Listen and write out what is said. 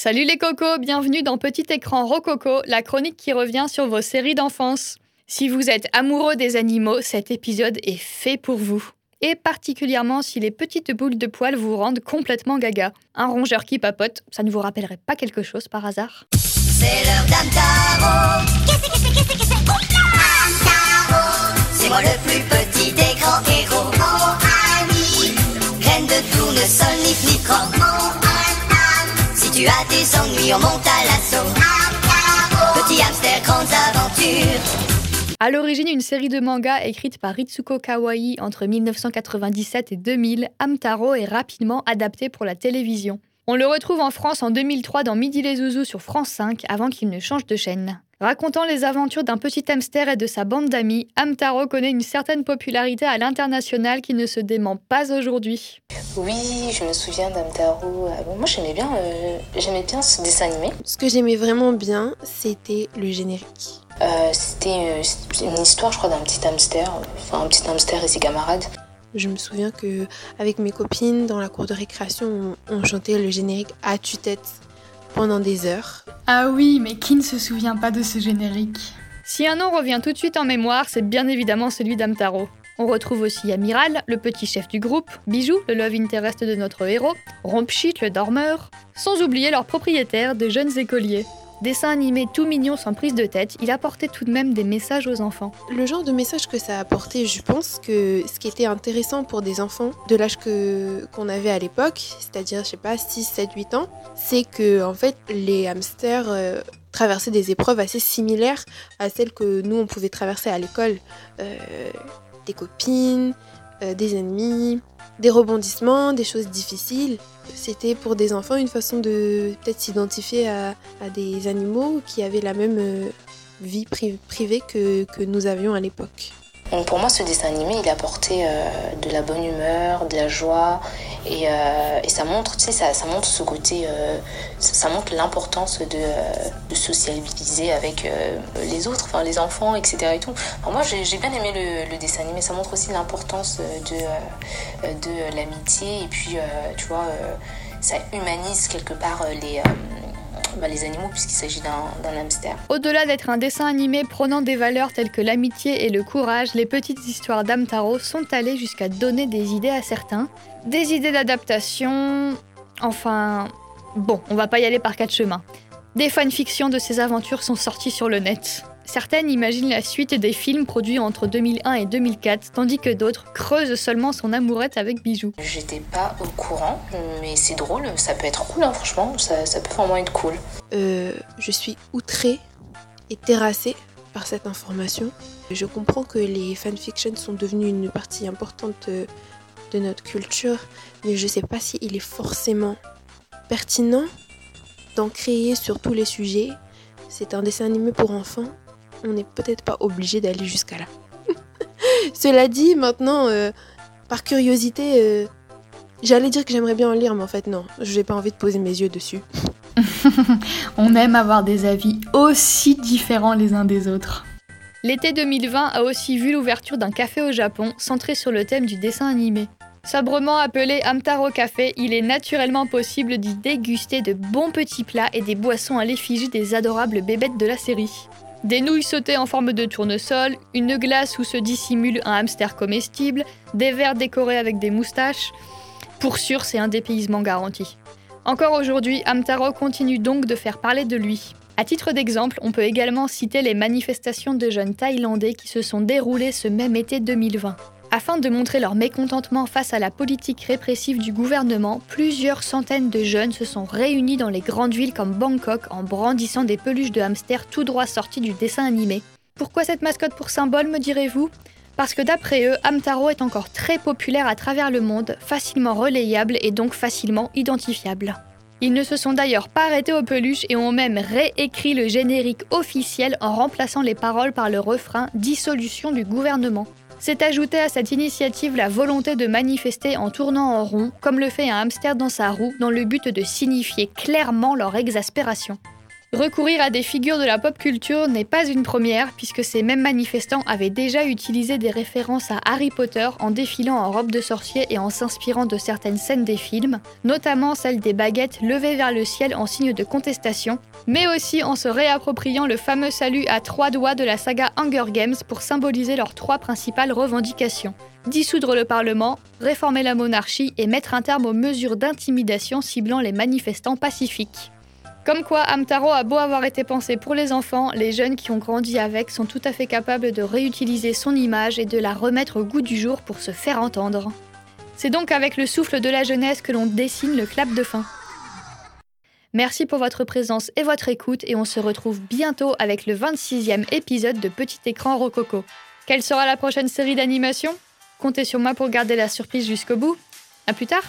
Salut les cocos, bienvenue dans Petit écran Rococo, la chronique qui revient sur vos séries d'enfance. Si vous êtes amoureux des animaux, cet épisode est fait pour vous. Et particulièrement si les petites boules de poils vous rendent complètement gaga. Un rongeur qui papote, ça ne vous rappellerait pas quelque chose par hasard? C'est l'heure d'Amtaro. Qu'est-ce que c'est, que c'est tu as on monte à l'assaut. Petit l'origine, une série de mangas écrite par Ritsuko Kawaii entre 1997 et 2000, Amtaro est rapidement adapté pour la télévision. On le retrouve en France en 2003 dans Midi les Zouzous sur France 5 avant qu'il ne change de chaîne. Racontant les aventures d'un petit hamster et de sa bande d'amis, Amtaro connaît une certaine popularité à l'international qui ne se dément pas aujourd'hui. Oui, je me souviens d'Amtaro. Ah moi j'aimais bien, euh, j'aimais bien ce dessin animé. Ce que j'aimais vraiment bien, c'était le générique. Euh, c'était euh, une histoire, je crois, d'un petit hamster, enfin un petit hamster et ses camarades. Je me souviens que avec mes copines dans la cour de récréation, on, on chantait le générique à tue-tête pendant des heures. Ah oui, mais qui ne se souvient pas de ce générique? Si un nom revient tout de suite en mémoire, c'est bien évidemment celui d'Amtaro. On retrouve aussi Amiral, le petit chef du groupe, Bijou, le love interest de notre héros, Rompchit, le dormeur, sans oublier leur propriétaire, de jeunes écoliers. Dessin animé tout mignon sans prise de tête, il apportait tout de même des messages aux enfants. Le genre de message que ça a apporté, je pense que ce qui était intéressant pour des enfants de l'âge que qu'on avait à l'époque, c'est-à-dire je pas 6 7 8 ans, c'est que en fait les hamsters euh, traversaient des épreuves assez similaires à celles que nous on pouvait traverser à l'école, Euh, des copines, euh, des ennemis, des rebondissements, des choses difficiles. C'était pour des enfants une façon de peut-être s'identifier à, des animaux qui avaient la même euh, vie pri- privée que, que nous avions à l'époque. Pour moi, ce dessin animé, il apportait euh, de la bonne humeur, de la joie, et, euh, et ça montre, tu sais, ça, montre ce côté, euh, ça, montre l'importance de, euh, de socialiser avec les autres, enfin les enfants, etc. Et tout. Moi, j'ai bien aimé le, dessin animé. Ça montre aussi l'importance de, de l'amitié, et puis, tu vois, ça humanise quelque part les, bah, les animaux puisqu'il s'agit d'un hamster. Au-delà d'être un dessin animé prônant des valeurs telles que l'amitié et le courage, les petites histoires d'Amtaro sont allées jusqu'à donner des idées à certains. Des idées d'adaptation. Enfin. Bon, on va pas y aller par quatre chemins. Des fanfictions de ces aventures sont sorties sur le net. Certaines imaginent la suite des films produits entre 2001 et 2004, tandis que d'autres creusent seulement son amourette avec Bijou. J'étais pas au courant, mais c'est drôle, ça peut être cool, hein, franchement, ça, ça peut vraiment être cool. Euh, je suis outrée et terrassée par cette information. Je comprends que les fanfictions sont devenues une partie importante euh, de notre culture, mais je sais pas s'il est forcément pertinent d'en créer sur tous les sujets. C'est un dessin animé pour enfants. On n'est peut-être pas obligé d'aller jusqu'à là. Cela dit, maintenant, euh, par curiosité, euh, j'allais dire que j'aimerais bien en lire, mais en fait non, j'ai pas envie de poser mes yeux dessus. On aime avoir des avis aussi différents les uns des autres. L'été 2020 a aussi vu l'ouverture d'un café au Japon centré sur le thème du dessin animé. Sobrement appelé Amtaro Café, il est naturellement possible d'y déguster de bons petits plats et des boissons à l'effigie des adorables bébêtes de la série. Des nouilles sautées en forme de tournesol, une glace où se dissimule un hamster comestible, des verres décorés avec des moustaches. Pour sûr, c'est un dépaysement garanti. Encore aujourd'hui, Amtaro continue donc de faire parler de lui. À titre d'exemple, on peut également citer les manifestations de jeunes thaïlandais qui se sont déroulées ce même été 2020. Afin de montrer leur mécontentement face à la politique répressive du gouvernement, plusieurs centaines de jeunes se sont réunis dans les grandes villes comme Bangkok en brandissant des peluches de hamsters tout droit sortis du dessin animé. Pourquoi cette mascotte pour symbole, me direz-vous? Parce que d'après eux, Amtaro est encore très populaire à travers le monde, facilement relayable et donc facilement identifiable. Ils ne se sont d'ailleurs pas arrêtés aux peluches et ont même réécrit le générique officiel en remplaçant les paroles par le refrain Dissolution du gouvernement. C'est ajouté à cette initiative la volonté de manifester en tournant en rond, comme le fait un hamster dans sa roue, dans le but de signifier clairement leur exaspération. Recourir à des figures de la pop culture n'est pas une première, puisque ces mêmes manifestants avaient déjà utilisé des références à Harry Potter en défilant en robe de sorcier et en s'inspirant de certaines scènes des films, notamment celle des baguettes levées vers le ciel en signe de contestation, mais aussi en se réappropriant le fameux salut à trois doigts de la saga Hunger Games pour symboliser leurs trois principales revendications dissoudre le Parlement, réformer la monarchie et mettre un terme aux mesures d'intimidation ciblant les manifestants pacifiques. Comme quoi, Amtaro a beau avoir été pensé pour les enfants, les jeunes qui ont grandi avec sont tout à fait capables de réutiliser son image et de la remettre au goût du jour pour se faire entendre. C'est donc avec le souffle de la jeunesse que l'on dessine le clap de fin. Merci pour votre présence et votre écoute et on se retrouve bientôt avec le 26e épisode de Petit écran Rococo. Quelle sera la prochaine série d'animation? Comptez sur moi pour garder la surprise jusqu'au bout. A plus tard